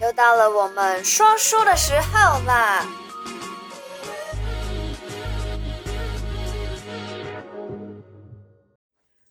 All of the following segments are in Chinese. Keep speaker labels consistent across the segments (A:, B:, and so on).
A: 又到了我们说书的时候啦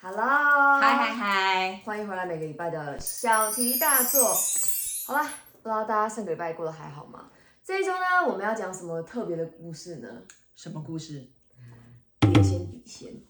A: ！Hello，
B: 嗨嗨嗨，
A: 欢迎回来每个礼拜的小题大做。好啦，不知道大家上个礼拜过得还好吗？这一周呢，我们要讲什么特别的故事呢？
B: 什么故事？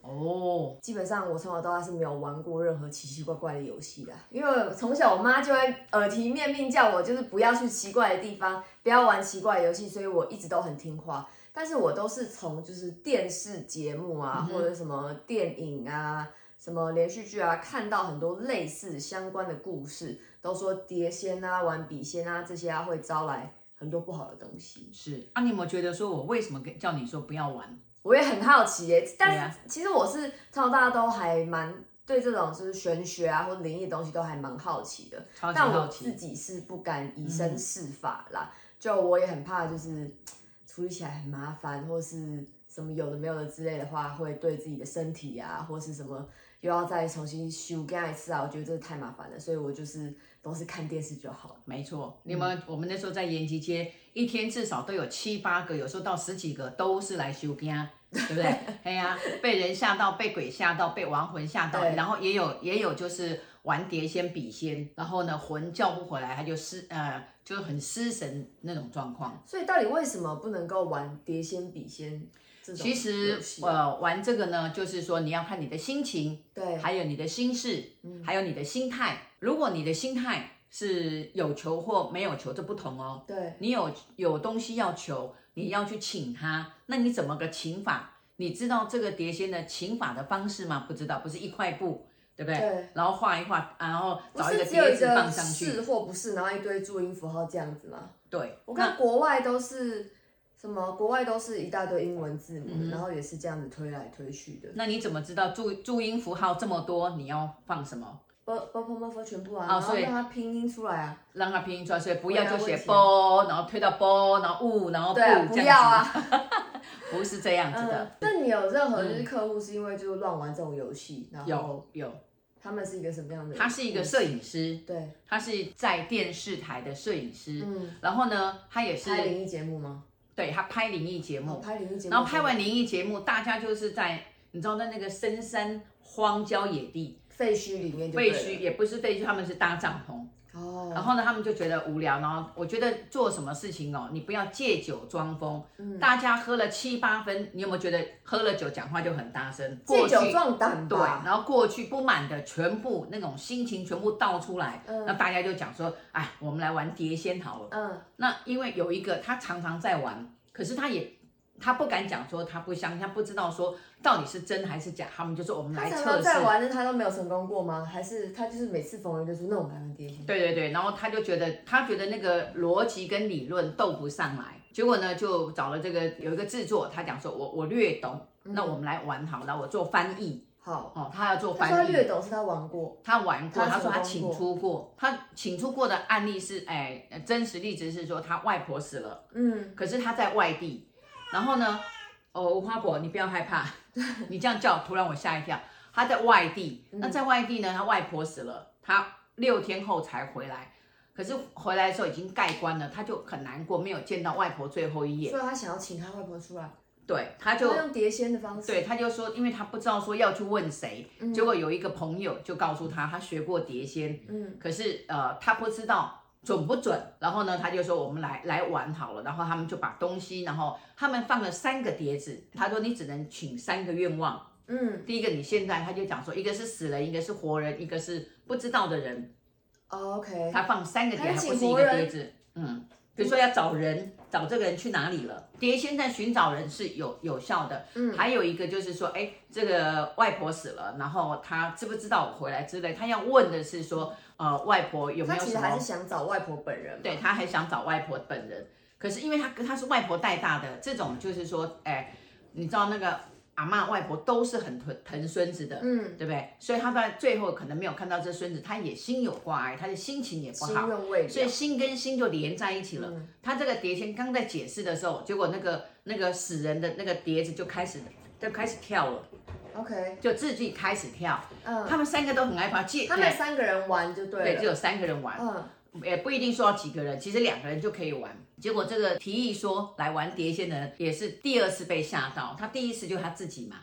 B: 哦，oh.
A: 基本上我从小到大是没有玩过任何奇奇怪怪的游戏的，因为从小我妈就会耳提面命叫我就是不要去奇怪的地方，不要玩奇怪的游戏，所以我一直都很听话。但是我都是从就是电视节目啊，或者什么电影啊、什么连续剧啊，看到很多类似相关的故事，都说碟仙啊、玩笔仙啊这些啊会招来很多不好的东西。
B: 是啊，你有没有觉得说我为什么跟叫你说不要玩？
A: 我也很好奇耶，但是其实我是从小到大都还蛮对这种就是玄学啊或者灵异的东西都还蛮好奇的。但我自己是不敢以身试法啦，嗯、就我也很怕就是处理起来很麻烦，或是什么有的没有的之类的话，会对自己的身体啊或是什么又要再重新修改一次啊，我觉得这太麻烦了，所以我就是都是看电视就好
B: 了。没错，你们、嗯、我们那时候在延吉街，一天至少都有七八个，有时候到十几个都是来修惊。对不对？哎呀，被人吓到，被鬼吓到，被亡魂吓到，对然后也有也有就是玩碟仙笔仙，然后呢魂叫不回来，他就失呃就很失神那种状况。
A: 所以到底为什么不能够玩碟仙笔仙？
B: 其实呃玩这个呢，就是说你要看你的心情，
A: 对，
B: 还有你的心事，嗯，还有你的心态。如果你的心态是有求或没有求，这不同哦。
A: 对，
B: 你有有东西要求。你要去请他，那你怎么个请法？你知道这个碟仙的请法的方式吗？不知道，不是一块布，对不对？
A: 对。
B: 然后画一画，然后找一个碟子放上去。
A: 是或不是，然后一堆注音符号这样子吗？
B: 对。
A: 我看国外都是什么？国外都是一大堆英文字母，嗯、然后也是这样子推来推去的。
B: 那你怎么知道注注音符号这么多？你要放什
A: 么？全部啊，然后让它拼音出来啊，
B: 让它拼音出来，所以不要就写波，然后推到波，然后雾，然后不，
A: 对啊，不要啊，
B: 不是这样子的。
A: 那你有任何就是客户是因为就是乱玩这种游戏，然后
B: 有有，
A: 他们是一个什么样的？
B: 他是一个摄影师，
A: 对，
B: 他是在电视台的摄影师，嗯，然后呢，他也是
A: 拍灵异节目吗？
B: 对，他拍灵异节目，
A: 拍灵异节目，
B: 然后拍完灵异节目，大家就是在你知道在那个深山荒郊野地。
A: 废墟里面，
B: 废墟也不是废墟，他们是搭帐篷。哦，然后呢，他们就觉得无聊，然后我觉得做什么事情哦，你不要借酒装疯。嗯，大家喝了七八分，你有没有觉得喝了酒讲话就很大声？
A: 借酒壮胆。
B: 对，然后过去不满的全部那种心情全部倒出来，嗯，那大家就讲说，哎，我们来玩碟仙好了。嗯，那因为有一个他常常在玩，可是他也。他不敢讲说他不相信，他不知道说到底是真还是假。他们就说我们来测试。他
A: 在玩的他都没有成功过吗？还是他就是每次逢人就是那我们来玩碟仙？
B: 对对对，然后他就觉得他觉得那个逻辑跟理论斗不上来，结果呢就找了这个有一个制作，他讲说我我略懂，嗯、那我们来玩好了，我做翻译。
A: 好
B: 哦，他要做翻译。
A: 他略懂是他玩过，
B: 他玩过，他说他请出过，他请出过的案例是哎真实例子是说他外婆死了，嗯，可是他在外地。然后呢，哦，无花果，你不要害怕，你这样叫，突然我吓一跳。他在外地，那在外地呢，他外婆死了，他六天后才回来，可是回来的时候已经盖棺了，他就很难过，没有见到外婆最后一眼。
A: 所以他想要请他外婆出来。
B: 对，他就
A: 用碟仙的方式。
B: 对，他就说，因为他不知道说要去问谁，嗯、结果有一个朋友就告诉他，他学过碟仙，嗯，可是呃，他不知道。准不准？然后呢，他就说我们来来玩好了。然后他们就把东西，然后他们放了三个碟子。他说你只能请三个愿望。嗯，第一个你现在他就讲说，一个是死人，一个是活人，一个是不知道的人。
A: OK。
B: 他放三个碟，还不是一个碟子。嗯，比如说要找人，找这个人去哪里了？碟仙在寻找人是有有效的。嗯，还有一个就是说，哎，这个外婆死了，然后他知不知道我回来之类？他要问的是说。呃，外婆有没有？他其实
A: 还是想找外婆本人。
B: 对，他还想找外婆本人，可是因为他他是外婆带大的，这种就是说，哎，你知道那个阿嬷、外婆都是很疼疼孙子的，嗯，对不对？所以他在最后可能没有看到这孙子，他也心有挂碍，他的心情也不好，所以心跟心就连在一起了。嗯、他这个碟仙刚在解释的时候，结果那个那个死人的那个碟子就开始就开始跳了。
A: OK，
B: 就自己开始跳，嗯，他们三个都很害怕，借
A: 他们三个人玩就对了，
B: 对，只有三个人玩，嗯，也不一定说要几个人，其实两个人就可以玩。结果这个提议说来玩碟仙的人也是第二次被吓到，他第一次就他自己嘛。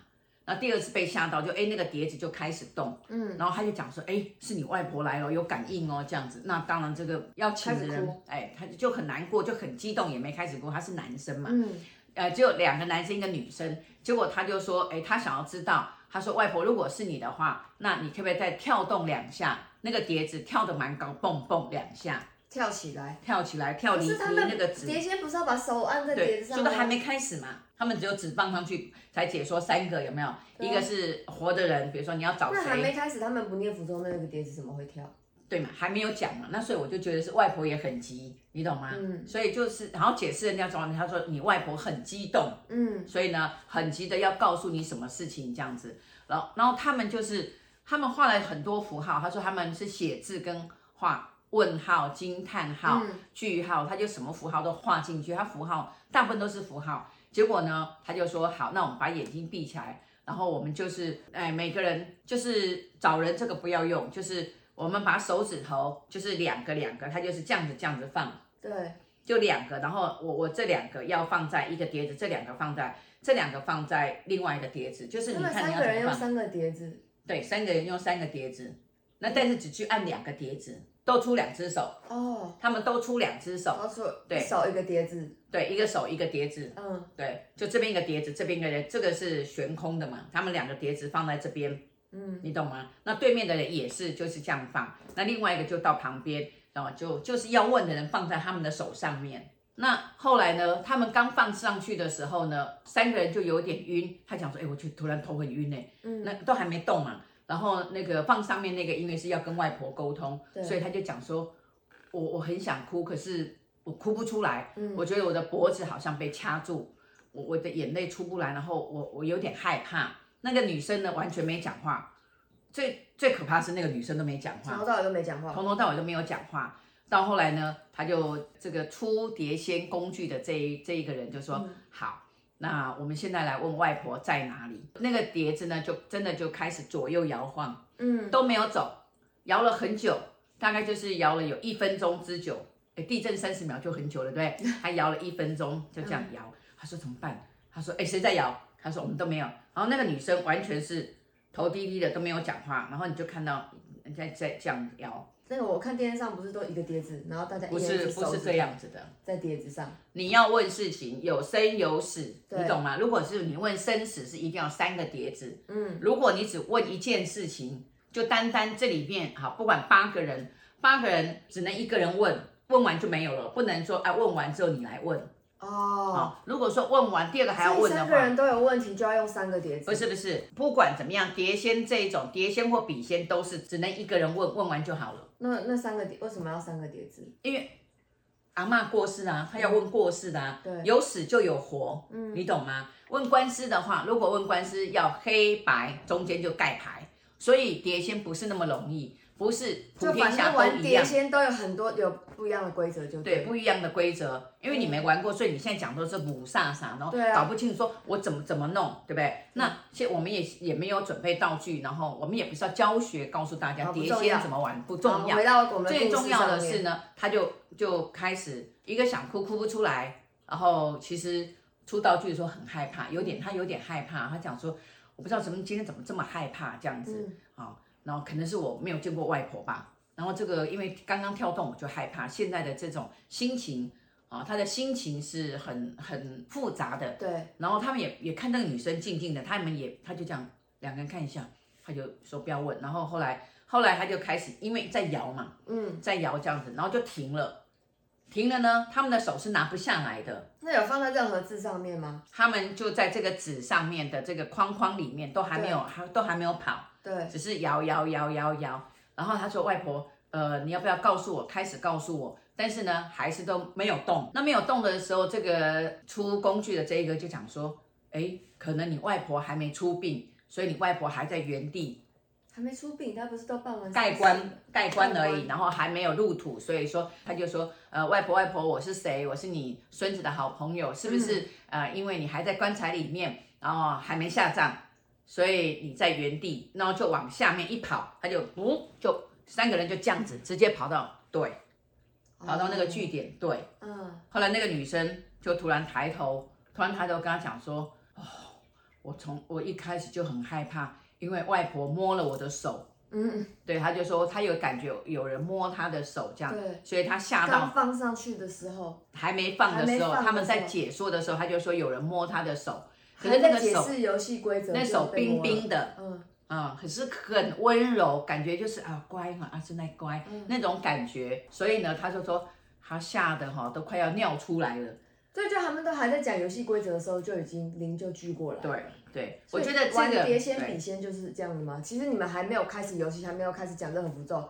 B: 那第二次被吓到就，就哎那个碟子就开始动，嗯，然后他就讲说，哎，是你外婆来了，有感应哦，这样子。那当然这个要请的人，哎，他就很难过，就很激动，也没开始哭。他是男生嘛，嗯，呃，只有两个男生一个女生。结果他就说，哎，他想要知道，他说外婆，如果是你的话，那你可不可以再跳动两下？那个碟子跳得蛮高，蹦蹦两下。
A: 跳起来，
B: 跳起来，跳离离那个纸。
A: 碟仙不是要把手按在碟子上吗？
B: 就都还没开始嘛，他们只有纸放上去才解说三个有没有？一个是活的人，比如说你要找谁？
A: 那还没开始，他们不念符咒，那个碟子怎么会跳？
B: 对嘛，还没有讲嘛，那所以我就觉得是外婆也很急，你懂吗？嗯。所以就是，然后解释人家说，他说你外婆很激动，嗯，所以呢很急的要告诉你什么事情这样子，然后然后他们就是他们画了很多符号，他说他们是写字跟画。问号、惊叹号、句号，他就什么符号都画进去。他符号大部分都是符号。结果呢，他就说好，那我们把眼睛闭起来，然后我们就是，哎，每个人就是找人，这个不要用，就是我们把手指头就是两个两个，它就是这样子这样子放。
A: 对，
B: 就两个，然后我我这两个要放在一个碟子，这两个放在这两个放在另外一个碟子，就是你看你要怎么放。
A: 三个人用三个碟子。
B: 对，三个人用三个碟子，那但是只去按两个碟子。都出两只手哦，他们都出两只手，
A: 都出对，手一个碟子，
B: 对，一个手一个碟子，嗯，对，就这边一个碟子，这边一个人，这个是悬空的嘛，他们两个碟子放在这边，嗯，你懂吗？那对面的人也是就是这样放，那另外一个就到旁边，然后就就是要问的人放在他们的手上面。那后来呢，他们刚放上去的时候呢，三个人就有点晕，他讲说，哎，我就突然头很晕哎，嗯，那都还没动嘛。然后那个放上面那个，因为是要跟外婆沟通，所以他就讲说，我我很想哭，可是我哭不出来。嗯，我觉得我的脖子好像被掐住，我我的眼泪出不来，然后我我有点害怕。那个女生呢，完全没讲话。最最可怕是那个女生都没讲话，从头
A: 到尾都没讲话，
B: 从头到尾都没有讲话。到后来呢，他就这个出碟仙工具的这一这一个人就说、嗯、好。那我们现在来问外婆在哪里？那个碟子呢，就真的就开始左右摇晃，嗯，都没有走，摇了很久，大概就是摇了有一分钟之久。哎，地震三十秒就很久了，对不对？他摇了一分钟，就这样摇。嗯、他说怎么办？他说哎，谁在摇？他说我们都没有。然后那个女生完全是头低低的，都没有讲话。然后你就看到人家在这样摇。
A: 那个我看电视上不是都一个碟子，然后大家一
B: 不是不是这样子的，
A: 在碟子上。
B: 你要问事情有生有死，你懂吗？如果是你问生死，是一定要三个碟子。嗯，如果你只问一件事情，就单单这里面好，不管八个人，八个人只能一个人问，问完就没有了，不能说哎，问完之后你来问。哦，如果说问完第二个还要问的话，
A: 三个人都有问题就要用三个碟子。
B: 不是不是，不管怎么样，碟仙这一种碟仙或笔仙都是只能一个人问，问完就好了。
A: 那那三个碟为什么要三个碟子？
B: 因为阿嬷过世啊，他要问过世的啊，对，有死就有活，嗯，你懂吗？问官司的话，如果问官司要黑白中间就盖牌，所以碟仙不是那么容易。不是，普天下都一样。
A: 碟仙都有很多有不一样的规则，就对，
B: 对不一样的规则。因为你没玩过，所以你现在讲都是母煞煞，然后搞不清楚说我怎么怎么弄，对不对？那现我们也也没有准备道具，然后我们也不是要教学告诉大家碟仙怎么玩，不重要。
A: 回到我们
B: 最重要的是呢，他就就开始一个想哭哭不出来，然后其实出道具的时候很害怕，有点他有点害怕，他讲说我不知道怎么今天怎么这么害怕这样子啊。然后可能是我没有见过外婆吧，然后这个因为刚刚跳动我就害怕，现在的这种心情啊，他的心情是很很复杂的。对。然后他们也也看那个女生静静的，他们也他就这样两个人看一下，他就说不要问。然后后来后来他就开始因为在摇嘛，嗯，在摇这样子，然后就停了，停了呢，他们的手是拿不下来的。
A: 那有放在任何字上面吗？
B: 他们就在这个纸上面的这个框框里面，都还没有还都还没有跑。对，只是摇摇摇摇摇，然后他说：“外婆，呃，你要不要告诉我？开始告诉我。”但是呢，还是都没有动。那没有动的时候，这个出工具的这一个就讲说：“哎，可能你外婆还没出殡，所以你外婆还在原地，
A: 还没出殡，他不是都办完
B: 盖棺盖棺而已，然后还没有入土，所以说他就说：呃，外婆外婆，我是谁？我是你孙子的好朋友，是不是？嗯、呃，因为你还在棺材里面，然后还没下葬。”所以你在原地，然后就往下面一跑，他就不就三个人就这样子直接跑到对，跑到那个据点，对，嗯，后来那个女生就突然抬头，突然抬头跟他讲说，哦，我从我一开始就很害怕，因为外婆摸了我的手。嗯，对，他就说他有感觉有人摸他的手这样，对，所以他吓到。
A: 刚放上去的时候，
B: 还没放的时候，他们在解说的时候，他就说有人摸他的手，
A: 可是那个手游戏规则，
B: 那手冰冰的，嗯嗯，可是很温柔，感觉就是啊乖嘛，啊真的乖那种感觉，所以呢，他就说他吓得哈都快要尿出来了。
A: 对，就他们都还在讲游戏规则的时候，就已经灵就聚过来。
B: 对。对，我觉得这个
A: 玩碟仙笔仙就是这样的吗？其实你们还没有开始游戏，还没有开始讲任何符咒，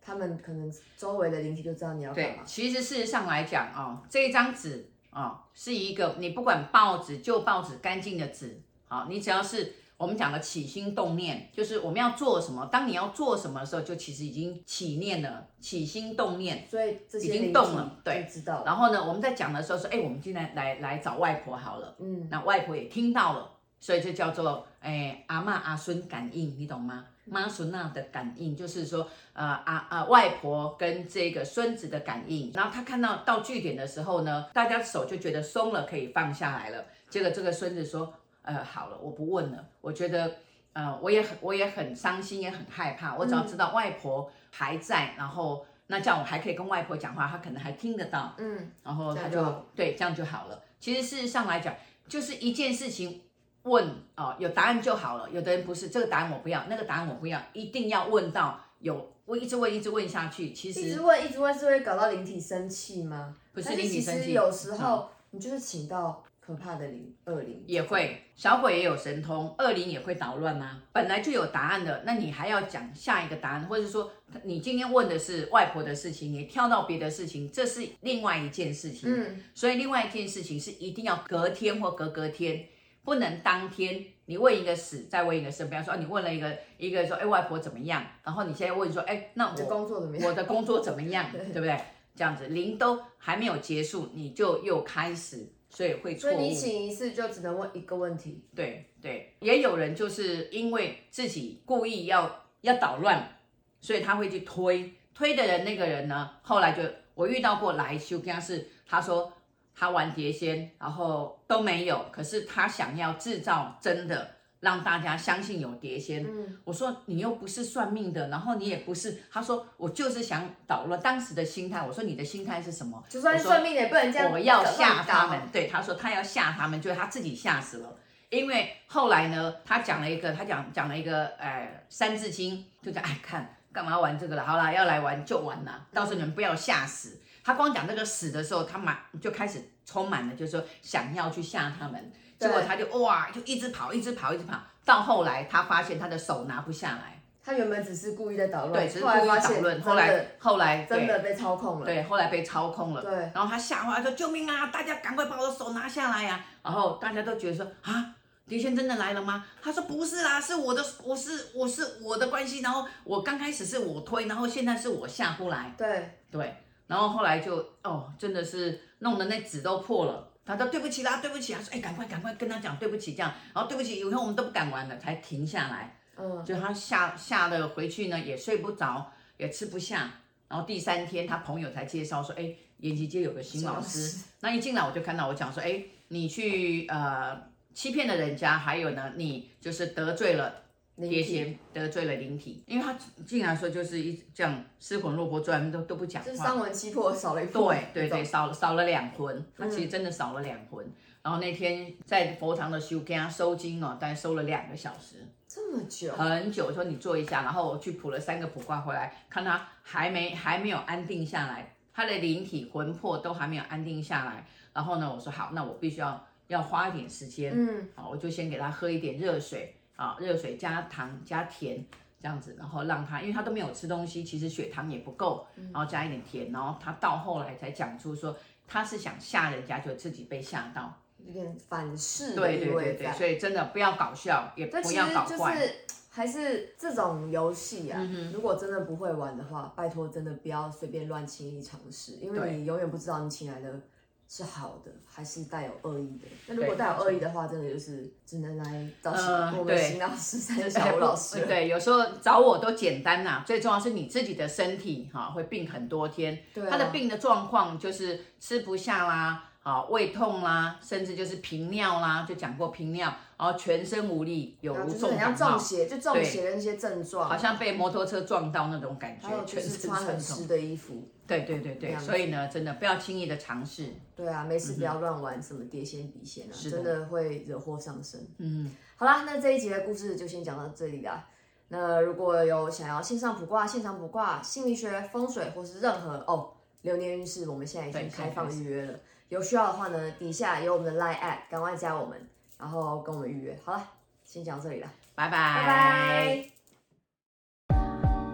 A: 他们可能周围的灵体就知道你要干嘛。
B: 对，其实事实上来讲啊、哦，这一张纸啊、哦，是一个你不管报纸旧报纸干净的纸，好、哦，你只要是我们讲的起心动念，就是我们要做什么，当你要做什么的时候，就其实已经起念了，起心动念，
A: 所以这
B: 已经动了，对，
A: 知道。
B: 然后呢，我们在讲的时候说，哎，我们今天来来找外婆好了，嗯，那外婆也听到了。所以就叫做诶、欸、阿嬷阿孙感应，你懂吗？妈祖那的感应，就是说呃啊啊外婆跟这个孙子的感应。然后他看到到据点的时候呢，大家手就觉得松了，可以放下来了。结果这个孙子说，呃好了，我不问了。我觉得呃我也很我也很伤心，也很害怕。我只要知道外婆还在，然后那这样我还可以跟外婆讲话，她可能还听得到。嗯，然后他就对这样就好了。其实事实上来讲，就是一件事情。问哦，有答案就好了。有的人不是这个答案我不要，那个答案我不要，一定要问到有。我一直问，一直问下去，其实
A: 一直问，一直问是会搞到灵体生气吗？
B: 不是灵体生气，
A: 有时候你就是请到可怕的灵恶灵
B: 也会，小鬼也有神通，恶灵也会捣乱吗？本来就有答案的，那你还要讲下一个答案，或者说你今天问的是外婆的事情，你跳到别的事情，这是另外一件事情。嗯，所以另外一件事情是一定要隔天或隔隔天。不能当天你问一个死，再问一个生。比方说，你问了一个一个说，哎，外婆怎么样？然后你现在问说，哎，那我的工作怎么样？我的工作怎么样？对，不对？这样子，零都还没有结束，你就又开始，所以会错误。所以
A: 你请一次就只能问一个问题。
B: 对对，也有人就是因为自己故意要要捣乱，所以他会去推推的人，那个人呢，后来就我遇到过来修，跟他是他说。他玩碟仙，然后都没有，可是他想要制造真的，让大家相信有碟仙。嗯，我说你又不是算命的，然后你也不是，他说我就是想捣乱当时的心态。我说你的心态是什么？
A: 就算算命的也不能这样。
B: 我要吓他们，对，他说他要吓他们，就是他自己吓死了。因为后来呢，他讲了一个，他讲讲了一个，呃，三字经，就在爱看干嘛玩这个了？好啦，要来玩就玩啦，到时候你们不要吓死。他光讲这个死的时候，他满就开始充满了，就是说想要去吓他们，结果他就哇，就一直跑，一直跑，一直跑，到后来他发现他的手拿不下来。
A: 他原本只是故意在捣乱，
B: 对，只是故意捣乱，后来后来
A: 真的被操控了，
B: 对，后来被操控了，对，然后他吓坏说救命啊，大家赶快把我的手拿下来呀，然后大家都觉得说啊，狄仙真的来了吗？他说不是啦，是我的，我是我是我的关系，然后我刚开始是我推，然后现在是我下不来，
A: 对。
B: 对。然后后来就哦，真的是弄得那纸都破了。他说对不起啦，对不起。他说哎，赶快赶快跟他讲对不起，这样。然后对不起，以后我们都不敢玩了，才停下来。嗯，就他吓吓得回去呢，也睡不着，也吃不下。然后第三天，他朋友才介绍说，哎，延吉街有个新老师。那一进来我就看到我讲说，哎，你去呃欺骗了人家，还有呢，你就是得罪了。碟仙得罪了灵体，因为他竟然说就是一这样失魂落魄，专都都不讲话，
A: 就三魂七魄少了一
B: 对对对，少了少了两魂，他其实真的少了两魂。嗯、然后那天在佛堂的修给他收经哦，大概收了两个小时，
A: 这么久，
B: 很久。说你坐一下，然后我去卜了三个卜卦回来，看他还没还没有安定下来，他的灵体魂魄都还没有安定下来。然后呢，我说好，那我必须要要花一点时间，嗯，好，我就先给他喝一点热水。啊，热水加糖加甜这样子，然后让他，因为他都没有吃东西，其实血糖也不够，然后加一点甜，然后他到后来才讲出说他是想吓人家，就自己被吓到，
A: 有点反噬。
B: 对对对对，所以真的不要搞笑，也不要搞怪。
A: 就是还是这种游戏啊，嗯、如果真的不会玩的话，拜托真的不要随便乱轻易尝试，因为你永远不知道你请来的是好的，还是带有恶意的？那如果带有恶意的话，真的就是只能来找我们新老师、三个小吴老
B: 师。对，有时候找我都简单呐、啊，最重要是你自己的身体哈，会病很多天。对、啊，他的病的状况就是吃不下啦。好，胃痛啦，甚至就是频尿啦，就讲过频尿，然后全身无力，有如重感冒，
A: 中邪，就中邪的那些症状，
B: 好像被摩托车撞到那种感觉，
A: 全身穿很湿的衣服。
B: 对对对对，所以呢，真的不要轻易的尝试。
A: 对啊，没事不要乱玩什么碟仙笔仙啊，嗯、真的会惹祸上身。
B: 嗯，
A: 好啦，那这一集的故事就先讲到这里啦。那如果有想要线上卜卦、现场卜卦、心理学、风水或是任何哦流年运势，我们现在已经开放预约了。有需要的话呢，底下有我们的 Line App，赶快加我们，然后跟我们预约。好了，先讲到这里了，
B: 拜拜
A: 拜拜。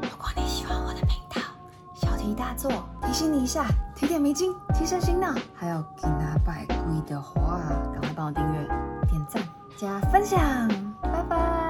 C: 如果你喜欢我的频道，小题大做提醒你一下，提点迷津，提升心脑，还有给他拜跪的话，赶快帮我订阅、点赞、加分享，拜拜。